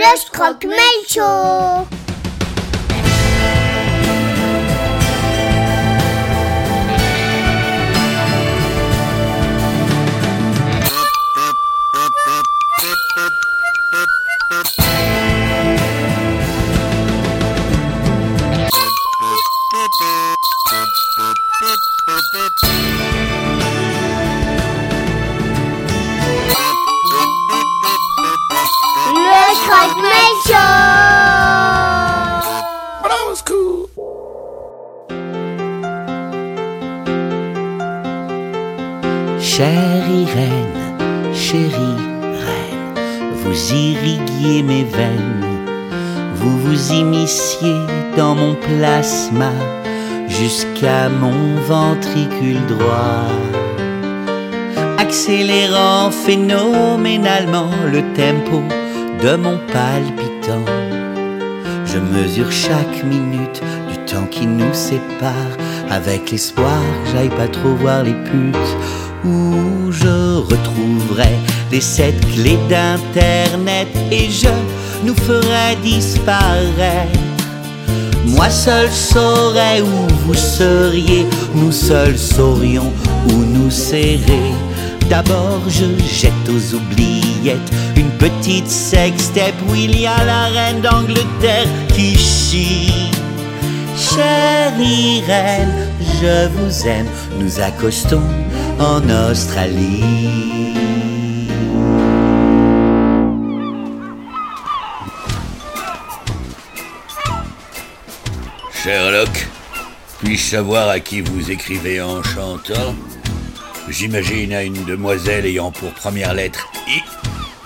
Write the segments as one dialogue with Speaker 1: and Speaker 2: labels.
Speaker 1: Le Scroc-Mail Show
Speaker 2: Chère Irène, chérie reine, vous irriguiez mes veines, vous vous immisciez dans mon plasma jusqu'à mon ventricule droit, accélérant phénoménalement le tempo de mon palpitant. Je mesure chaque minute du temps qui nous sépare. Avec l'espoir que j'aille pas trop voir les putes où je retrouverai les sept clés d'internet et je nous ferai disparaître. Moi seul saurais où vous seriez, nous seuls saurions où nous serrer. D'abord je jette aux oubliettes une petite sextape où il y a la reine d'Angleterre qui chie. Chère Irène, je vous aime, nous accostons en Australie.
Speaker 3: Sherlock, puis-je savoir à qui vous écrivez en chantant? J'imagine à une demoiselle ayant pour première lettre I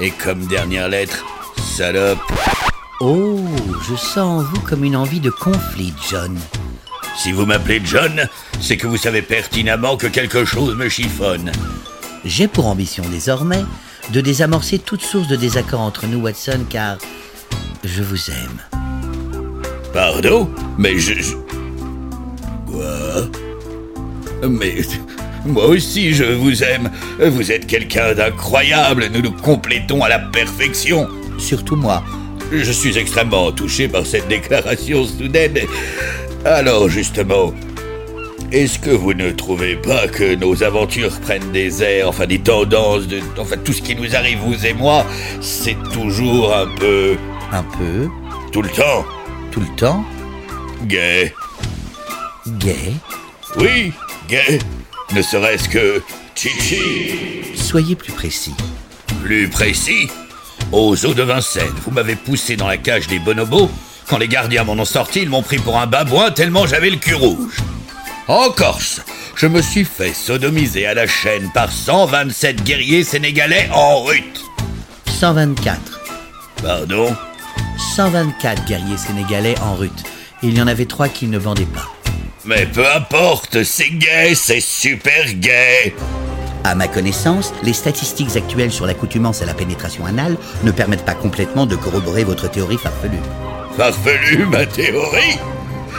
Speaker 3: et comme dernière lettre salope.
Speaker 2: Oh, je sens en vous comme une envie de conflit, John.
Speaker 3: Si vous m'appelez John, c'est que vous savez pertinemment que quelque chose me chiffonne.
Speaker 2: J'ai pour ambition désormais de désamorcer toute source de désaccord entre nous, Watson, car je vous aime.
Speaker 3: Pardon? Mais je... Quoi? Mais... Moi aussi je vous aime. Vous êtes quelqu'un d'incroyable. Nous nous complétons à la perfection.
Speaker 2: Surtout moi.
Speaker 3: Je suis extrêmement touché par cette déclaration soudaine. Alors justement, est-ce que vous ne trouvez pas que nos aventures prennent des airs, enfin des tendances, de, enfin tout ce qui nous arrive, vous et moi, c'est toujours un peu...
Speaker 2: Un peu,
Speaker 3: tout le temps.
Speaker 2: Tout le temps,
Speaker 3: gay.
Speaker 2: Gay.
Speaker 3: Oui, gay. Ne serait-ce que... Chichi
Speaker 2: Soyez plus précis.
Speaker 3: Plus précis. Aux eaux de Vincennes, vous m'avez poussé dans la cage des bonobos. Quand les gardiens m'en ont sorti, ils m'ont pris pour un babouin tellement j'avais le cul rouge. En Corse, je me suis fait sodomiser à la chaîne par 127 guerriers sénégalais en rut.
Speaker 2: 124.
Speaker 3: Pardon?
Speaker 2: 124 guerriers sénégalais en rut. Et il y en avait trois qui ne vendaient pas.
Speaker 3: Mais peu importe, c'est gay, c'est super gay.
Speaker 2: À ma connaissance, les statistiques actuelles sur l'accoutumance à la pénétration anale ne permettent pas complètement de corroborer votre théorie farfelue.
Speaker 3: Farfelu ma théorie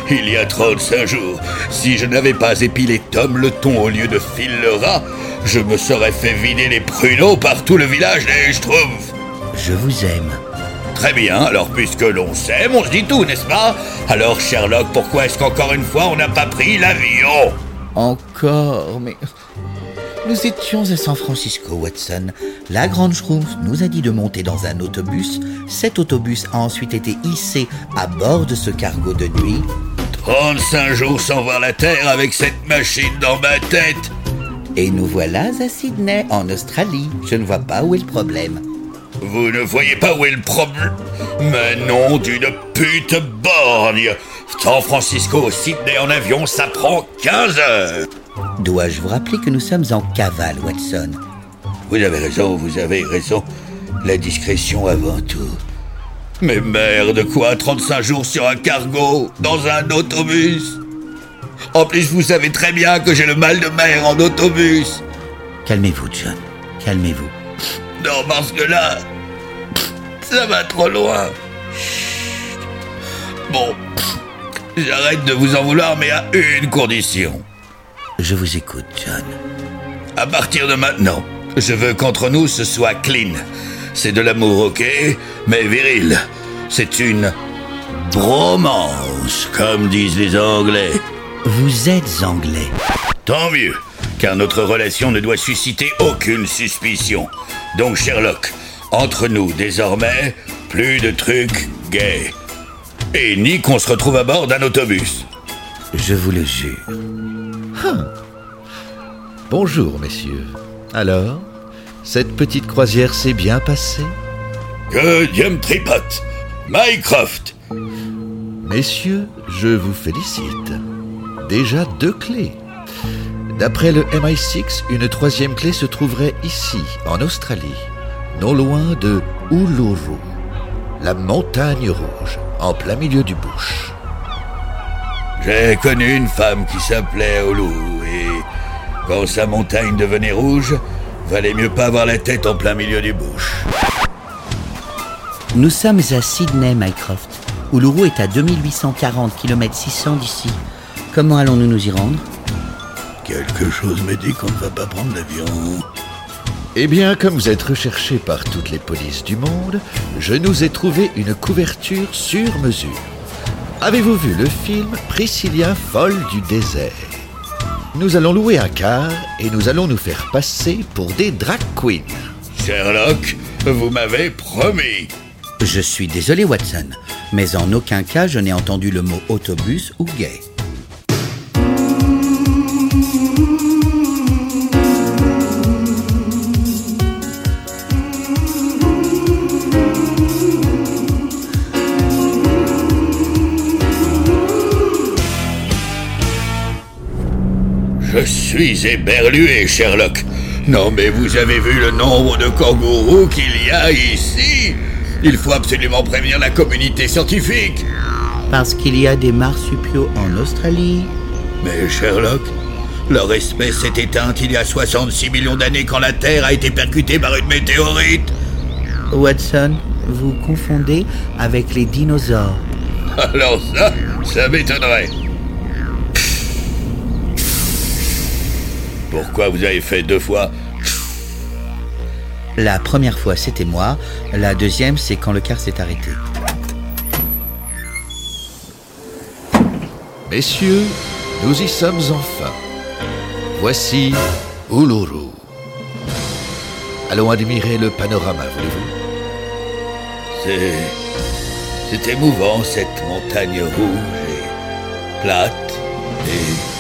Speaker 3: Il y a 35 jours, si je n'avais pas épilé Tom le ton au lieu de Phil le rat, je me serais fait vider les pruneaux par tout le village des Schtroumpfs.
Speaker 2: Je vous aime.
Speaker 3: Très bien, alors puisque l'on s'aime, on se dit tout, n'est-ce pas? Alors Sherlock, pourquoi est-ce qu'encore une fois on n'a pas pris l'avion?
Speaker 2: Encore, mais... Nous étions à San Francisco, Watson. La grande Schtroumpf nous a dit de monter dans un autobus. Cet autobus a ensuite été hissé à bord de ce cargo de nuit.
Speaker 3: 35 jours sans voir la Terre avec cette machine dans ma tête
Speaker 2: Et nous voilà à Sydney, en Australie. Je ne vois pas où est le problème.
Speaker 3: Vous ne voyez pas où est le problème? Mais non, d'une pute borgne San Francisco, Sydney en avion, ça prend 15 heures
Speaker 2: Dois-je vous rappeler que nous sommes en cavale, Watson?
Speaker 3: Vous avez raison, vous avez raison. La discrétion avant tout. Mais merde, quoi 35 jours sur un cargo, dans un autobus? En plus, vous savez très bien que j'ai le mal de mer en autobus
Speaker 2: Calmez-vous, John. Calmez-vous.
Speaker 3: Non, parce que là, ça va trop loin. Bon, j'arrête de vous en vouloir, mais à une condition.
Speaker 2: Je vous écoute, John.
Speaker 3: À partir de maintenant, je veux qu'entre nous ce soit clean. C'est de l'amour, ok, mais viril. C'est une bromance, comme disent les Anglais.
Speaker 2: Vous êtes anglais.
Speaker 3: Tant mieux, car notre relation ne doit susciter aucune suspicion. Donc Sherlock, entre nous désormais, plus de trucs gays. Et ni qu'on se retrouve à bord d'un autobus.
Speaker 2: Je vous le jure.
Speaker 4: Bonjour, messieurs. Alors, cette petite croisière s'est bien passée?
Speaker 3: Que Dieu me tripote Mycroft
Speaker 4: Messieurs, je vous félicite. Déjà deux clés. D'après le MI6, une troisième clé se trouverait ici, en Australie, non loin de Uluru, la montagne rouge, en plein milieu du bush.
Speaker 3: J'ai connu une femme qui s'appelait Olu, et quand sa montagne devenait rouge, valait mieux pas avoir la tête en plein milieu du bush.
Speaker 2: Nous sommes à Sydney, Mycroft. Uluru est à 2840 km 600 d'ici. Comment allons-nous nous y rendre?
Speaker 3: Quelque chose me dit qu'on ne va pas prendre l'avion.
Speaker 4: Eh bien, comme vous êtes recherché par toutes les polices du monde, je nous ai trouvé une couverture sur mesure. Avez-vous vu le film Priscilla folle du désert? Nous allons louer un car et nous allons nous faire passer pour des drag queens.
Speaker 3: Sherlock, vous m'avez promis.
Speaker 2: Je suis désolé, Watson, mais en aucun cas je n'ai entendu le mot autobus ou gay.
Speaker 3: Suis éberlué, Sherlock. Non, mais vous avez vu le nombre de kangourous qu'il y a ici? Il faut absolument prévenir la communauté scientifique.
Speaker 2: Parce qu'il y a des marsupiaux en Australie.
Speaker 3: Mais Sherlock, leur espèce s'est éteinte il y a 66 millions d'années quand la Terre a été percutée par une météorite.
Speaker 2: Watson, vous confondez avec les dinosaures.
Speaker 3: Alors ça, ça m'étonnerait. Pourquoi vous avez fait deux fois
Speaker 2: La première fois, c'était moi. La deuxième, c'est quand le car s'est arrêté.
Speaker 4: Messieurs, nous y sommes enfin. Voici Uluru. Allons admirer le panorama, voulez-vous
Speaker 3: C'est. C'est émouvant cette montagne rouge et plate et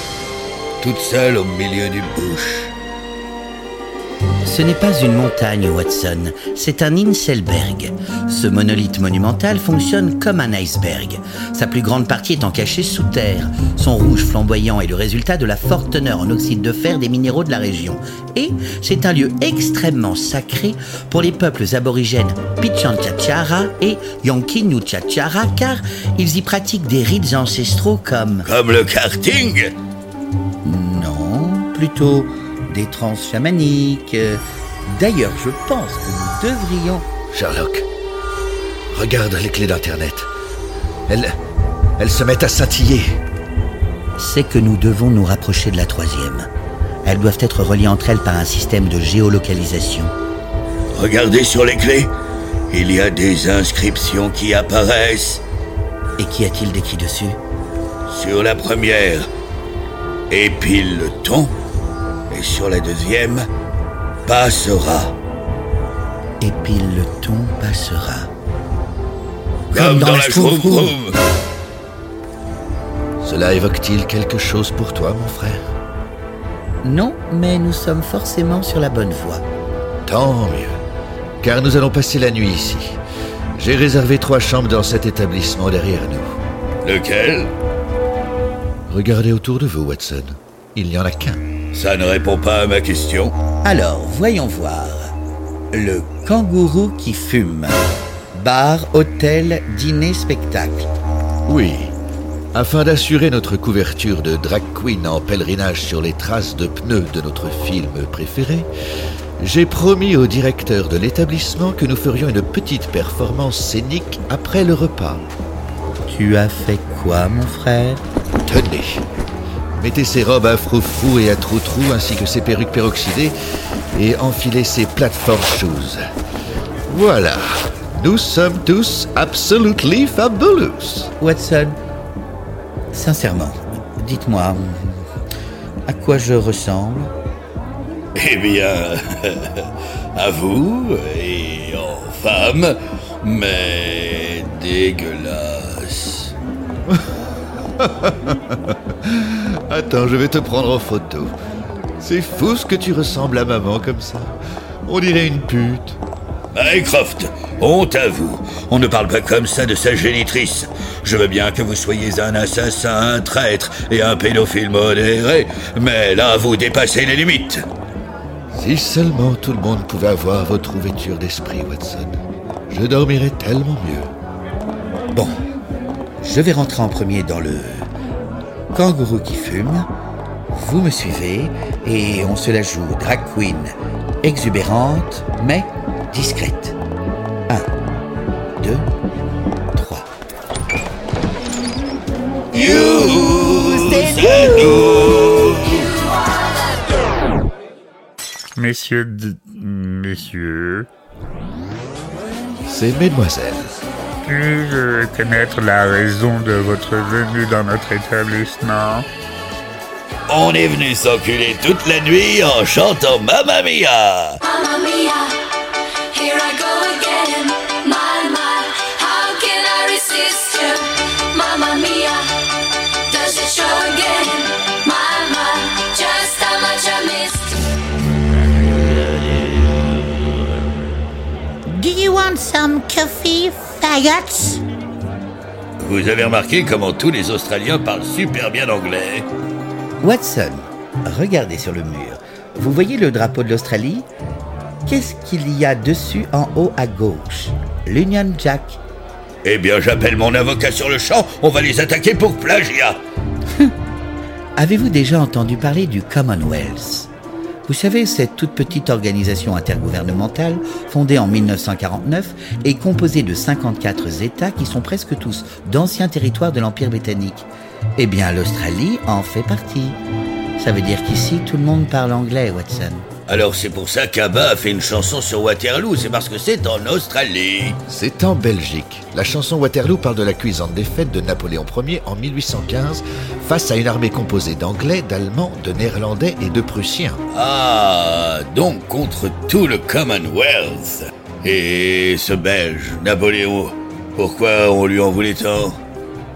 Speaker 3: toute seule au milieu du bush.
Speaker 2: Ce n'est pas une montagne, Watson, c'est un Inselberg. Ce monolithe monumental fonctionne comme un iceberg. Sa plus grande partie étant cachée sous terre. Son rouge flamboyant est le résultat de la forte teneur en oxyde de fer des minéraux de la région. Et c'est un lieu extrêmement sacré pour les peuples aborigènes Pichanchachara et Yankinuchachara car ils y pratiquent des rites ancestraux comme...
Speaker 3: Comme le karting
Speaker 2: plutôt des trans chamaniques. D'ailleurs, je pense que nous devrions...
Speaker 4: Sherlock, regarde les clés d'Internet. Elles, elles se mettent à scintiller.
Speaker 2: C'est que nous devons nous rapprocher de la troisième. Elles doivent être reliées entre elles par un système de géolocalisation.
Speaker 3: Regardez sur les clés. Il y a des inscriptions qui apparaissent.
Speaker 2: Et qu'y a-t-il d'écrit dessus?
Speaker 3: Sur la première, épile le ton. Et sur la deuxième, passera.
Speaker 2: Et puis le ton passera.
Speaker 3: Comme dans, la.
Speaker 4: Cela évoque-t-il quelque chose pour toi, mon frère?
Speaker 2: Non, mais nous sommes forcément sur la bonne voie.
Speaker 4: Tant mieux, car nous allons passer la nuit ici. J'ai réservé trois chambres dans cet établissement derrière nous.
Speaker 3: Lequel?
Speaker 4: Regardez autour de vous, Watson. Il n'y en a qu'un.
Speaker 3: Ça ne répond pas à ma question.
Speaker 2: Alors, voyons voir. Le kangourou qui fume. Bar, hôtel, dîner, spectacle.
Speaker 4: Oui. Afin d'assurer notre couverture de drag queen en pèlerinage sur les traces de pneus de notre film préféré, j'ai promis au directeur de l'établissement que nous ferions une petite performance scénique après le repas.
Speaker 2: Tu as fait quoi, mon frère?
Speaker 4: Tenez Mettez ces robes à froufrou et à trou-trou ainsi que ces perruques peroxydées et enfilez ces platform shoes. Voilà. Nous sommes tous absolutely fabulous.
Speaker 2: Watson, sincèrement, dites-moi, à quoi je ressemble?
Speaker 3: Eh bien, à vous et en femme, mais dégueulasse.
Speaker 4: Attends, je vais te prendre en photo. C'est fou ce que tu ressembles à maman comme ça. On dirait une pute.
Speaker 3: Mycroft, honte à vous. On ne parle pas comme ça de sa génitrice. Je veux bien que vous soyez un assassin, un traître et un pédophile modéré, mais là, vous dépassez les limites.
Speaker 4: Si seulement tout le monde pouvait avoir votre ouverture d'esprit, Watson. Je dormirais tellement mieux.
Speaker 2: Bon, je vais rentrer en premier dans le kangourou qui fume. Vous me suivez et on se la joue drag queen exubérante mais discrète. Un, deux, trois.
Speaker 5: Messieurs, d- messieurs,
Speaker 4: C'est mesdemoiselles.
Speaker 5: Puis-je connaître la raison de votre venue dans notre établissement?
Speaker 3: On est venu s'enculer toute la nuit en chantant Mamma Mia.
Speaker 6: Mamma mia, here I go again. My, my, how can I resist you? Mamma mia, does it show again? My, my, just how much I missed.
Speaker 7: Do you want some coffee,
Speaker 3: Vous avez remarqué comment tous les Australiens parlent super bien anglais
Speaker 2: Watson, regardez sur le mur. Vous voyez le drapeau de l'Australie? Qu'est-ce qu'il y a dessus en haut à gauche? L'Union Jack.
Speaker 3: Eh bien, j'appelle mon avocat sur le champ, on va les attaquer pour plagiat.
Speaker 2: Avez-vous déjà entendu parler du Commonwealth? Vous savez, cette toute petite organisation intergouvernementale, fondée en 1949 et composée de 54 États qui sont presque tous d'anciens territoires de l'Empire britannique. Eh bien, l'Australie en fait partie. Ça veut dire qu'ici, tout le monde parle anglais, Watson.
Speaker 3: Alors c'est pour ça qu'Abba a fait une chanson sur Waterloo, c'est parce que c'est en Australie.
Speaker 4: C'est en Belgique. La chanson Waterloo parle de la cuisante défaite de Napoléon Ier en 1815 face à une armée composée d'Anglais, d'Allemands, de Néerlandais et de Prussiens.
Speaker 3: Ah, donc contre tout le Commonwealth. Et ce Belge, Napoléon, pourquoi on lui en voulait tant?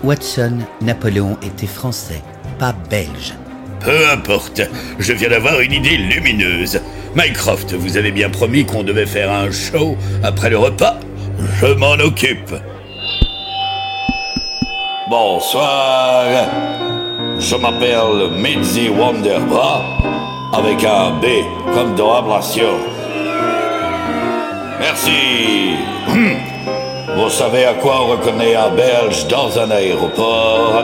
Speaker 2: Watson, Napoléon était français, pas belge.
Speaker 3: Peu importe, je viens d'avoir une idée lumineuse. Mycroft, vous avez bien promis qu'on devait faire un show après le repas Je m'en occupe. Bonsoir. Je m'appelle Mitzi Wonderbra, avec un B comme dans ablation. Merci. Vous savez à quoi on reconnaît un Belge dans un aéroport?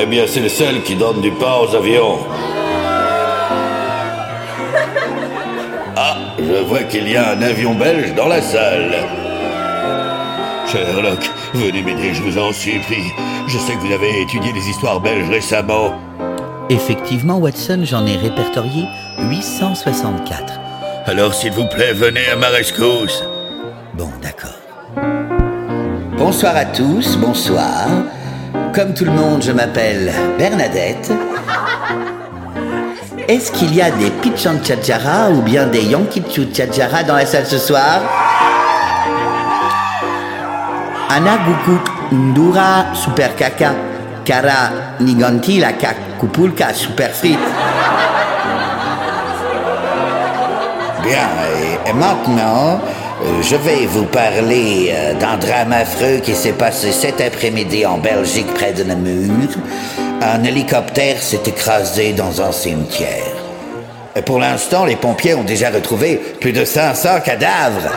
Speaker 3: Eh bien, c'est le seul qui donne du pain aux avions. Ah, je vois qu'il y a un avion belge dans la salle. Sherlock, venez m'aider, je vous en supplie. Je sais que vous avez étudié les histoires belges récemment.
Speaker 2: Effectivement, Watson, j'en ai répertorié 864.
Speaker 3: Alors, s'il vous plaît, venez à ma rescousse.
Speaker 2: Bon, d'accord. Bonsoir à tous, bonsoir. Comme tout le monde, je m'appelle Bernadette. Est-ce qu'il y a des Pichan Tchadjara ou bien des Yankichu Tchadjara dans la salle ce soir? Anna Gukuk Ndura Super Kaka Kara Niganti la Super
Speaker 8: Bien, et, maintenant, je vais vous parler euh, d'un drame affreux qui s'est passé cet après-midi en Belgique près de Namur. Un hélicoptère s'est écrasé dans un cimetière. Et pour l'instant, les pompiers ont déjà retrouvé plus de 500 cadavres.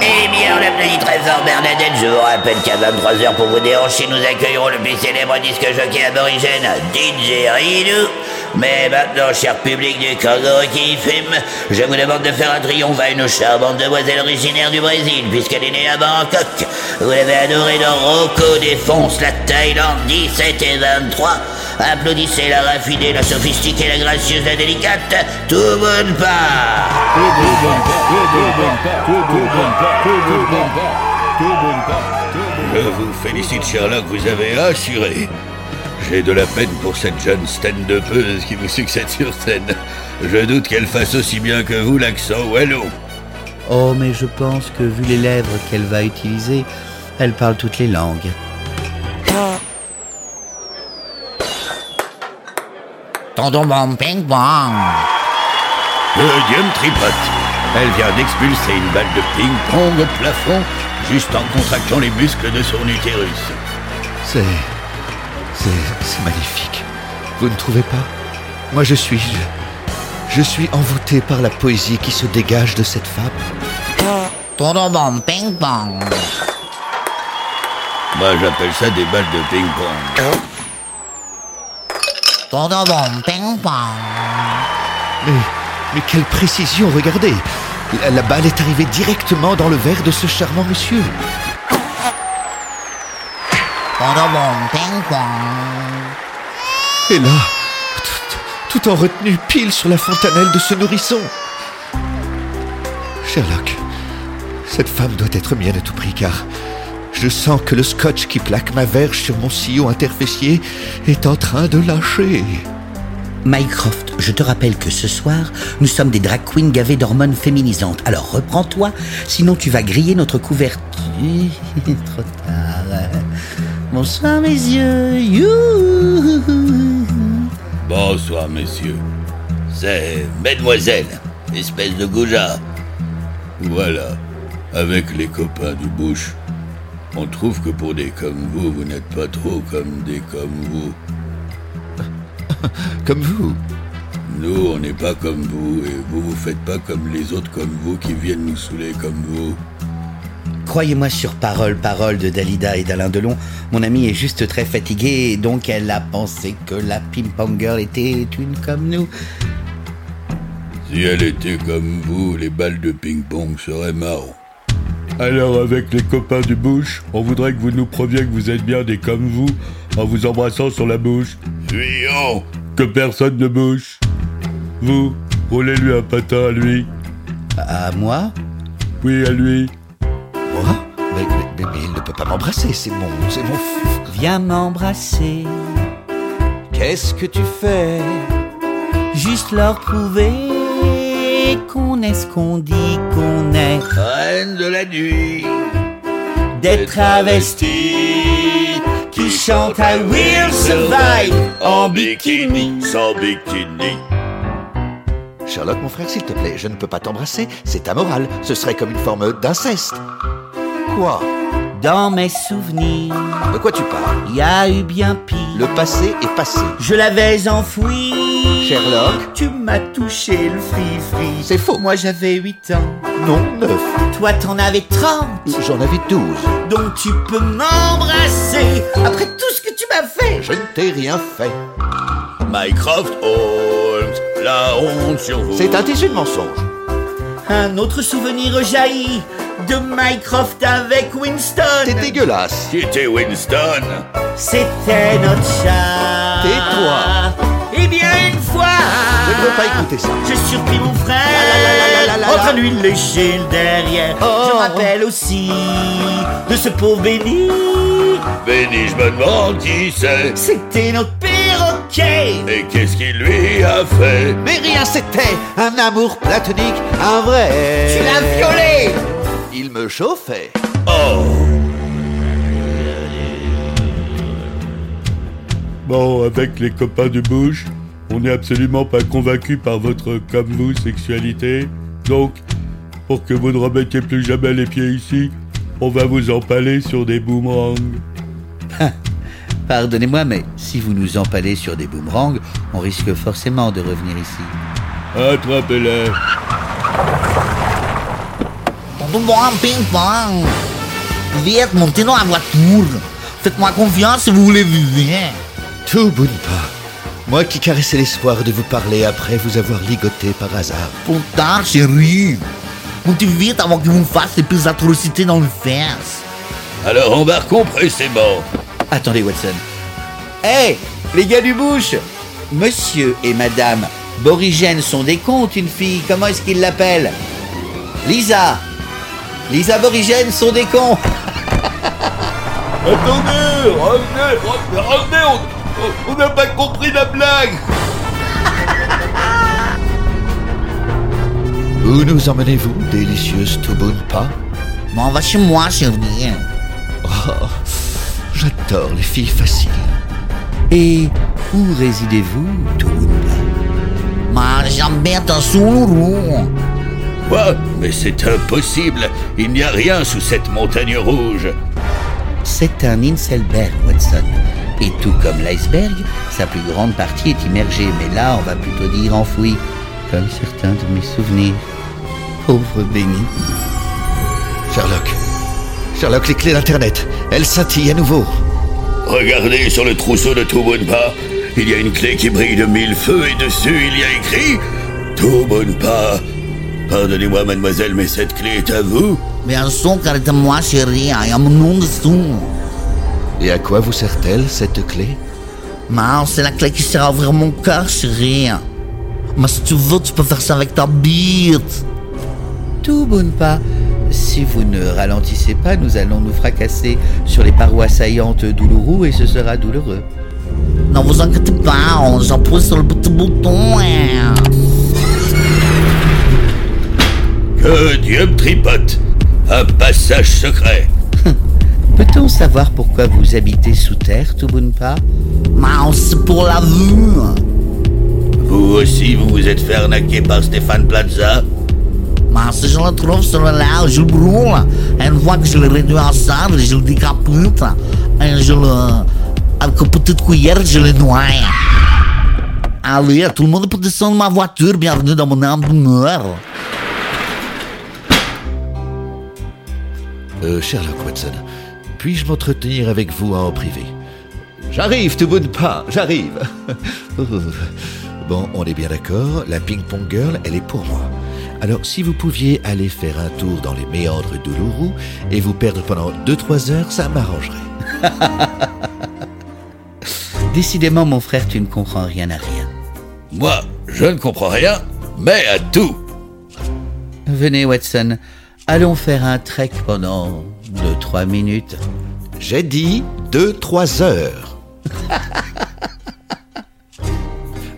Speaker 9: Eh bien, la petite trésor Bernadette, je vous rappelle qu'à 23h pour vous déhancher, nous accueillerons le plus célèbre disque jockey aborigène, DJ Ridou, Mais maintenant, cher public du Congo qui fume, je vous demande de faire un triomphe à une charmante demoiselle originaire du Brésil, puisqu'elle est née à Bangkok. Vous l'avez adorée dans Rocco défonce la Thaïlande 17 et 23. Applaudissez la raffinée, la sophistiquée, la gracieuse, la délicate, tout bonne part.
Speaker 3: Je vous félicite, Sherlock, vous avez assuré. J'ai de la peine pour cette jeune stand-upeuse qui vous succède sur scène. Je doute qu'elle fasse aussi bien que vous l'accent Wallo.
Speaker 2: Oh, mais je pense que vu les lèvres qu'elle va utiliser, elle parle toutes les langues.
Speaker 7: Tonton bon ping pong.
Speaker 3: Le diable tripote. Elle vient d'expulser une balle de ping-pong au plafond, juste en contractant les muscles de son utérus.
Speaker 4: C'est. C'est. C'est magnifique. Vous ne trouvez pas? Moi je suis. Je, je suis envoûté par la poésie qui se dégage de cette femme.
Speaker 7: Tonton bon ping pong.
Speaker 3: Moi, j'appelle ça des balles de ping-pong.
Speaker 7: Tonton bon ping pong.
Speaker 4: Mais. Mais quelle précision, regardez la, la balle est arrivée directement dans le verre de ce charmant monsieur.
Speaker 7: Tonton bon ping pong.
Speaker 4: Et là, tout, tout en retenue pile sur la fontanelle de ce nourrisson. Sherlock, cette femme doit être mienne à tout prix car je sens que le scotch qui plaque ma verge sur mon sillon interfessier est en train de lâcher.
Speaker 2: Mycroft, je te rappelle que ce soir, nous sommes des drag queens gavées d'hormones féminisantes. Alors reprends-toi, sinon tu vas griller notre couverture. Trop tard. Bonsoir messieurs. Youhou.
Speaker 3: Bonsoir, messieurs.
Speaker 9: C'est Mademoiselle, espèce de goujat.
Speaker 3: Voilà, avec les copains du bush. On trouve que pour des comme vous, vous n'êtes pas trop comme des comme vous.
Speaker 4: Comme vous.
Speaker 3: Nous, on n'est pas comme vous, et vous, vous faites pas comme les autres comme vous qui viennent nous saouler comme vous.
Speaker 2: Croyez-moi sur parole, parole de Dalida et d'Alain Delon, mon amie est juste très fatiguée, et donc elle a pensé que la ping-pong girl était une comme nous.
Speaker 3: Si elle était comme vous, les balles de ping-pong seraient marrant. Alors, avec les copains du bush, on voudrait que vous nous prouviez que vous êtes bien des comme vous en vous embrassant sur la bouche. Fuyons Que personne ne bouge. Vous, roulez-lui un patin à lui.
Speaker 2: À moi?
Speaker 3: Oui, à lui.
Speaker 4: Moi mais, mais- il ne peut pas m'embrasser, c'est mon. C'est mon.
Speaker 2: Viens m'embrasser,
Speaker 4: Qu'est-ce que tu fais?
Speaker 2: Juste leur prouver qu'on est ce qu'on dit qu'on est.
Speaker 3: Reine de la nuit.
Speaker 2: Des travestis qui chantent I will survive en bikini.
Speaker 3: Sans bikini.
Speaker 4: Sherlock, mon frère, s'il te plaît, je ne peux pas t'embrasser, c'est amoral. Ce serait comme une forme d'inceste. Quoi
Speaker 2: Dans mes souvenirs,
Speaker 4: De quoi tu parles
Speaker 2: il y a eu bien pire.
Speaker 4: Le passé est passé.
Speaker 2: Je l'avais enfoui.
Speaker 4: Sherlock
Speaker 2: Tu m'as touché le free-free.
Speaker 4: C'est faux.
Speaker 2: Moi j'avais 8 ans.
Speaker 4: Non, neuf.
Speaker 2: Toi t'en avais 30.
Speaker 4: J'en avais douze.
Speaker 2: Donc tu peux m'embrasser après tout ce que tu m'as fait.
Speaker 4: Je ne t'ai rien fait.
Speaker 3: Mycroft Holmes, la honte sur vous.
Speaker 4: C'est un tissu de mensonge.
Speaker 2: Un autre souvenir jaillit de Mycroft avec Winston.
Speaker 4: T'es dégueulasse.
Speaker 3: Qui était Winston?
Speaker 2: C'était notre chat.
Speaker 4: Tais-toi.
Speaker 2: Eh bien une fois.
Speaker 4: Je ne veux pas écouter ça.
Speaker 2: J'ai surpris mon frère
Speaker 4: La, la, la, la, la,
Speaker 2: en train de lui lécher le derrière.
Speaker 4: Oh.
Speaker 2: Je me rappelle aussi de ce pauvre Benny.
Speaker 3: Benny, je me demande qui c'est.
Speaker 2: C'était notre perroquet.
Speaker 3: Et qu'est-ce qu'il lui a fait?
Speaker 4: Mais rien, c'était un amour platonique, un vrai.
Speaker 2: Tu l'as violé.
Speaker 4: Il me chauffait.
Speaker 3: Oh
Speaker 5: Bon, avec les copains du bush, on n'est absolument pas convaincu par votre comme vous sexualité. Donc, pour que vous ne remettiez plus jamais les pieds ici, on va vous empaler sur des boomerangs.
Speaker 2: Pardonnez-moi, mais si vous nous empalez sur des boomerangs, on risque forcément de revenir ici.
Speaker 5: Attrapez-les.
Speaker 7: Bon ping pong. Vite, montez dans la voiture. Faites-moi confiance si vous voulez vivre.
Speaker 4: Tout Boonpa, Moi qui caressais l'espoir de vous parler après vous avoir ligoté par hasard.
Speaker 2: Putain, chérie. Monte vite avant qu'ils vous fassent les plus atrocités dans le fesses.
Speaker 3: Alors embarquons précisément.
Speaker 2: Attendez, Watson. Hé, les gars du bouche Monsieur et Madame Borigène sont des contes, une fille. Comment est-ce qu'ils l'appellent? Lisa Lisa Borigène sont des cons
Speaker 5: Attendez, revenez, revenez, revenez, on- n'a pas compris la blague.
Speaker 4: Où nous emmenez-vous, délicieuse Tubunpa
Speaker 2: Bon, on va chez moi, chérie.
Speaker 4: Oh, j'adore les filles faciles.
Speaker 2: Et où résidez-vous, Moi, j'aime bien ton sourd.
Speaker 3: Quoi Mais c'est impossible. Il n'y a rien sous cette montagne rouge.
Speaker 2: C'est un Inselberg, Watson. Et tout comme l'iceberg, sa plus grande partie est immergée, mais là, on va plutôt dire enfouie, comme certains de mes souvenirs. Pauvre Benny.
Speaker 4: Sherlock. Sherlock, les clés d'Internet. Elles scintillent à nouveau.
Speaker 3: Regardez sur le trousseau de Tubunpa. Il y a une clé qui brille de mille feux et dessus il y a écrit Tubunpa. Pardonnez-moi, mademoiselle, mais cette clé est à vous.
Speaker 2: Bien sûr qu'elle est à moi, chérie, il y a mon nom dessous.
Speaker 4: Et à quoi vous sert-elle, cette clé?
Speaker 2: Mais c'est la clé qui sert à ouvrir mon cœur, chérie. Mais si tu veux, tu peux faire ça avec ta bite. Tout bonne pas. Si vous ne ralentissez pas, nous allons nous fracasser sur les parois saillantes d'Uluru et ce sera douloureux. Ne vous inquiétez pas, on j'appuie sur le petit bouton. hein.
Speaker 3: Que Dieu me tripote. Un passage secret.
Speaker 2: Peut-on savoir pourquoi vous habitez sous terre, Tubunpa? C'est pour la vue.
Speaker 3: Vous aussi, vous vous êtes fait arnaquer par Stéphane Plaza?
Speaker 2: Si je le trouve sur le je le brûle. Une fois que je le réduis en cendres, je le décapite. Et je le... Avec une petite cuillère, je le noie. Allez, tout le monde peut descendre de ma voiture. Bienvenue dans mon âme d'honneur.
Speaker 4: Euh, Sherlock Watson, puis-je m'entretenir avec vous en privé? J'arrive, Tubunpa, j'arrive. Oh, bon, on est bien d'accord, la ping-pong girl, elle est pour moi. Alors, si vous pouviez aller faire un tour dans les méandres d'Uluru et vous perdre pendant 2-3 heures, ça m'arrangerait.
Speaker 2: Décidément, mon frère, tu ne comprends rien à rien.
Speaker 3: Moi, je ne comprends rien, mais à tout.
Speaker 2: Venez, Watson. Allons faire un trek pendant 2-3 minutes.
Speaker 4: J'ai dit 2-3 heures.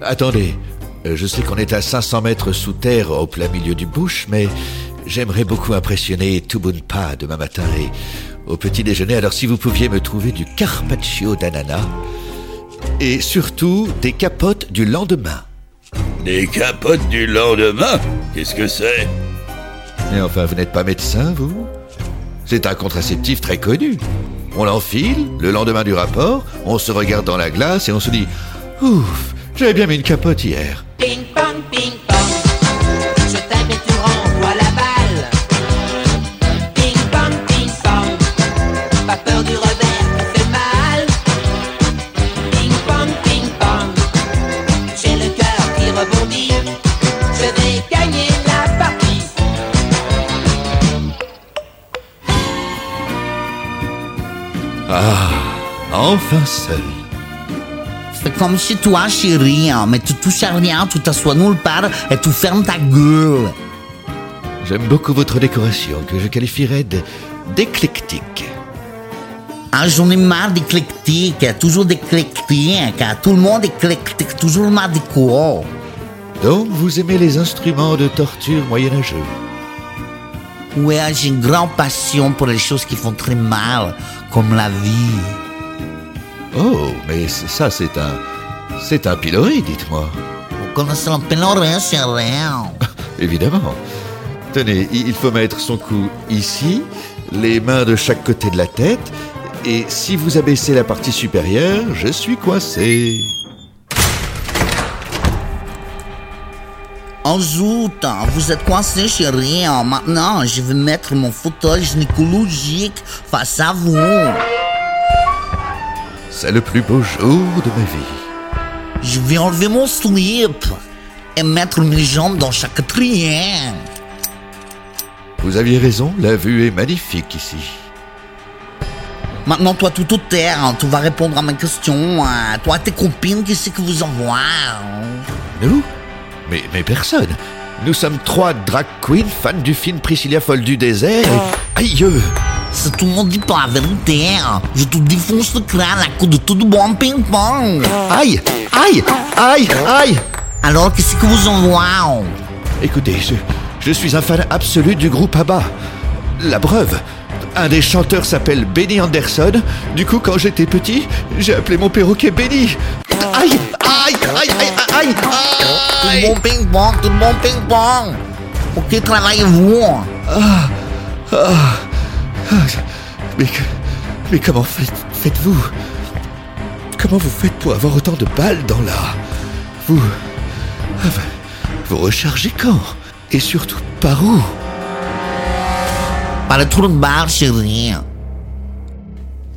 Speaker 4: Attendez, euh, je sais qu'on est à 500 mètres sous terre au plein milieu du bush, mais j'aimerais beaucoup impressionner Tubunpa demain matin et au petit déjeuner. Alors si vous pouviez me trouver du carpaccio d'ananas et surtout des capotes du lendemain.
Speaker 3: Des capotes du lendemain? Qu'est-ce que c'est?
Speaker 4: Mais enfin, vous n'êtes pas médecin, vous? C'est un contraceptif très connu. On l'enfile, le lendemain du rapport, on se regarde dans la glace et on se dit Ouf, j'avais bien mis une capote hier. Enfin seul.
Speaker 2: C'est comme chez toi, chérie, hein, mais tu touches à rien, tu t'assois nulle part et tu fermes ta gueule.
Speaker 4: J'aime beaucoup votre décoration que je qualifierais d'éclectique.
Speaker 2: Ah, j'en ai marre d'éclectique, toujours d'éclectique, tout le monde éclectique, toujours marre de quoi
Speaker 4: Donc, vous aimez les instruments de torture moyenâgeux
Speaker 2: Ouais, j'ai une grande passion pour les choses qui font très mal, comme la vie.
Speaker 4: Oh, mais ça, c'est un. C'est un pilori, dites-moi.
Speaker 2: Vous connaissez le pénorin, chérie
Speaker 4: Évidemment. Tenez, il faut mettre son cou ici, les mains de chaque côté de la tête, et si vous abaissez la partie supérieure, je suis coincé.
Speaker 2: En zout, vous êtes coincé, chérie. Maintenant, je vais mettre mon fauteuil gynécologique face à vous.
Speaker 4: C'est le plus beau jour de ma vie.
Speaker 2: Je vais enlever mon slip et mettre mes jambes dans chaque triangle.
Speaker 4: Vous aviez raison, la vue est magnifique ici.
Speaker 2: Maintenant, toi, tout au terre, hein, tu vas répondre à ma question. hein. Toi, tes copines, qui c'est que vous envoie hein
Speaker 4: Nous? Mais, mais personne. Nous sommes trois drag queens fans du film Priscilla folle du désert. et- Aïe euh,
Speaker 2: Si tout le monde dit pas la vérité, je te défonce le crâne à coup de tout bon ping-pong.
Speaker 4: Aïe Aïe Aïe Aïe
Speaker 2: Alors, qu'est-ce que vous envoie hein
Speaker 4: Écoutez, je, je suis un fan absolu du groupe ABBA. La preuve, un des chanteurs s'appelle Benny Anderson. Du coup, quand j'étais petit, j'ai appelé mon perroquet Benny. Aïe Aïe Aïe Aïe Aïe
Speaker 2: Tout
Speaker 4: Aïe
Speaker 2: le bon ping-pong, tout le bon ping-pong. Ok, travaillez-vous?
Speaker 4: Mais, que- mais comment faites- faites-vous? Comment vous faites pour avoir autant de balles dans la... Vous... Enfin, vous rechargez quand? Et surtout, par où?
Speaker 2: Par le trou de balle, chérie.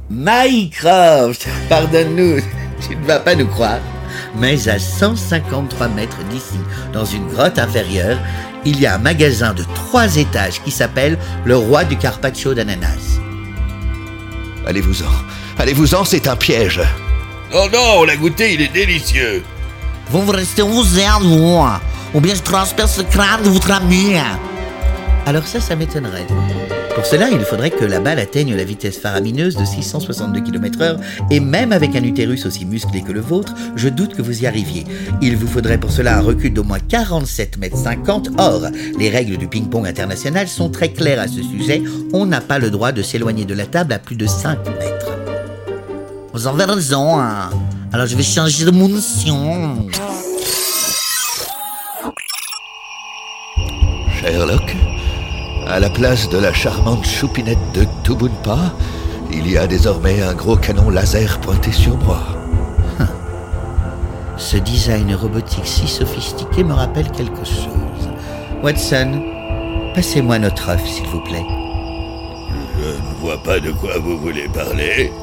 Speaker 7: Mycroft, pardonne-nous, tu ne vas pas nous croire. Mais à 153 mètres d'ici, dans une grotte inférieure, il y a un magasin de trois étages qui s'appelle le roi du carpaccio d'ananas.
Speaker 4: Allez-vous-en. Allez-vous-en, c'est un piège.
Speaker 3: Oh non, on l'a goûté, il est délicieux.
Speaker 2: Vous vous restez où vous êtes, vous? Ou bien je transperce le crâne de votre ami?
Speaker 7: Alors ça, ça m'étonnerait. Pour cela, il faudrait que la balle atteigne la vitesse faramineuse de 662 km/h, et même avec un utérus aussi musclé que le vôtre, je doute que vous y arriviez. Il vous faudrait pour cela un recul d'au moins 47 mètres 50. Or, les règles du ping-pong international sont très claires à ce sujet. On n'a pas le droit de s'éloigner de la table à plus de 5 mètres.
Speaker 2: Vous avez raison. hein. Alors je vais changer de munition.
Speaker 4: Sherlock, à la place de la charmante choupinette de Tubunpa, il y a désormais un gros canon laser pointé sur moi.
Speaker 7: Ce design robotique si sophistiqué me rappelle quelque chose. Watson, passez-moi notre œuf, s'il vous plaît.
Speaker 3: Je ne vois pas de quoi vous voulez parler.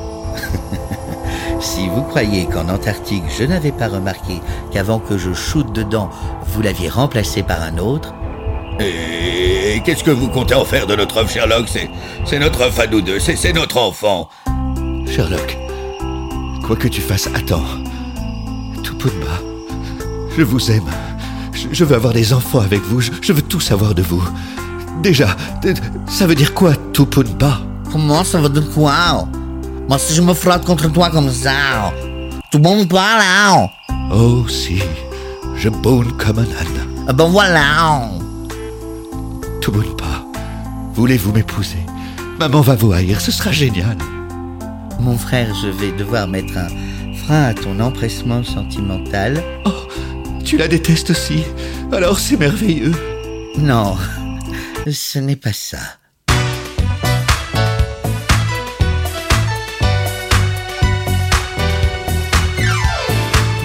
Speaker 7: Si vous croyez qu'en Antarctique, je n'avais pas remarqué qu'avant que je shoote dedans, vous l'aviez remplacé par un autre,
Speaker 3: Et qu'est-ce que vous comptez en faire de notre œuf, Sherlock? C'est, notre œuf à nous deux, c'est, notre enfant.
Speaker 4: Sherlock, quoi que tu fasses, attends. Tupunma, je vous aime. Je, je veux avoir des enfants avec vous. Je, je veux tout savoir de vous. Déjà, ça veut dire quoi, Tupunpa
Speaker 2: Comment ça va de quoi? Moi, si je me frotte contre toi comme ça, tout le monde parle, hein
Speaker 4: Oh si, je bonne comme un âne.
Speaker 2: Ah Ben voilà.
Speaker 4: Tupunpa, voulez-vous m'épouser? Maman va vous haïr, ce sera génial.
Speaker 7: mon frère, je vais devoir mettre un frein à ton empressement sentimental.
Speaker 4: Oh, tu la détestes aussi Alors c'est merveilleux.
Speaker 7: Non, ce n'est pas ça.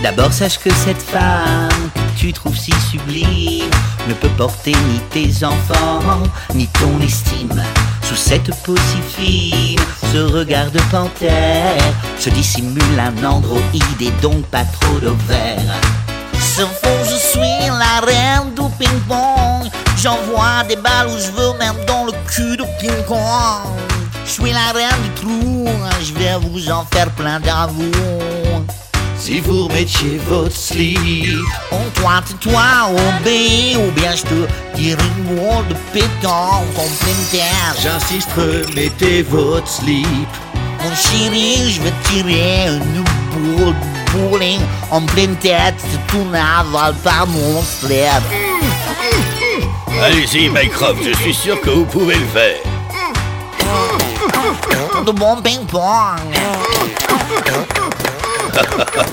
Speaker 7: D'abord, sache que cette femme que tu trouves si sublime ne peut porter ni tes enfants, ni ton estime. Sous cette peau si fine, ce regard de panthère se dissimule un androïde et donc pas trop d'ovaires.
Speaker 2: Ce fond, je suis la reine du ping-pong. J'envoie des balles où je veux, même dans le cul de ping-pong. Je suis la reine du trou, je vais vous en faire plein d'amour.
Speaker 4: Si vous mettiez votre slip,
Speaker 2: On toi, tais-toi, au B, ou bien je te tire une boule de pétanque terre.
Speaker 4: j'insiste, mettez votre slip.
Speaker 2: Mon chéri, je vais tirer une boule de bowling en pleine tête. C'est tout n'avale pas mon slip.
Speaker 3: Allez-y, Mycroft, je suis sûr que vous pouvez le faire.
Speaker 2: De bon ping-pong.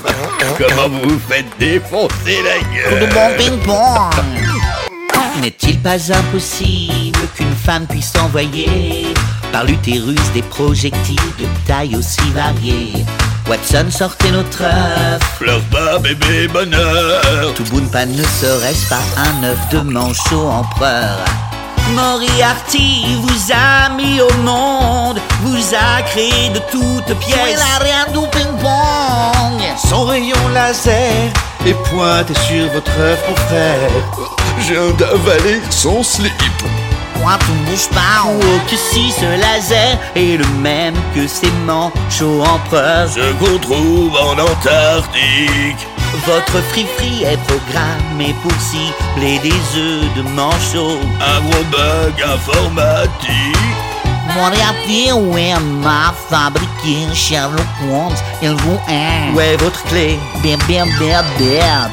Speaker 3: Comment vous vous faites défoncer la
Speaker 2: De
Speaker 3: gueule
Speaker 2: bon ping-pong.
Speaker 7: N'est-il pas impossible qu'une femme puisse envoyer par l'utérus des projectiles de taille aussi variée? Watson, sortez notre œuf.
Speaker 3: Pleure pas, bébé, bonheur.
Speaker 7: Tout Boonpan ne serait-ce pas un œuf de manchot empereur? Moriarty vous a mis au monde, vous a créé de toutes pièces.
Speaker 2: la reine du ping-pong.
Speaker 7: Son rayon laser est pointé sur votre frère.
Speaker 4: Je viens d'avaler son slip.
Speaker 2: Quoi, tu ne bouges pas
Speaker 7: Oh, que si ce laser est le même que ses manchots empereurs.
Speaker 3: Ce qu'on trouve en Antarctique.
Speaker 7: Votre free-free est programmé pour cibler des œufs de manchot.
Speaker 3: Un gros bug informatique.
Speaker 2: Moriarty, ouais, m'a fabriqué Sherlock Holmes. Il vous aime.
Speaker 7: Ouais, votre clé.
Speaker 2: Bien, bien, bien, bien.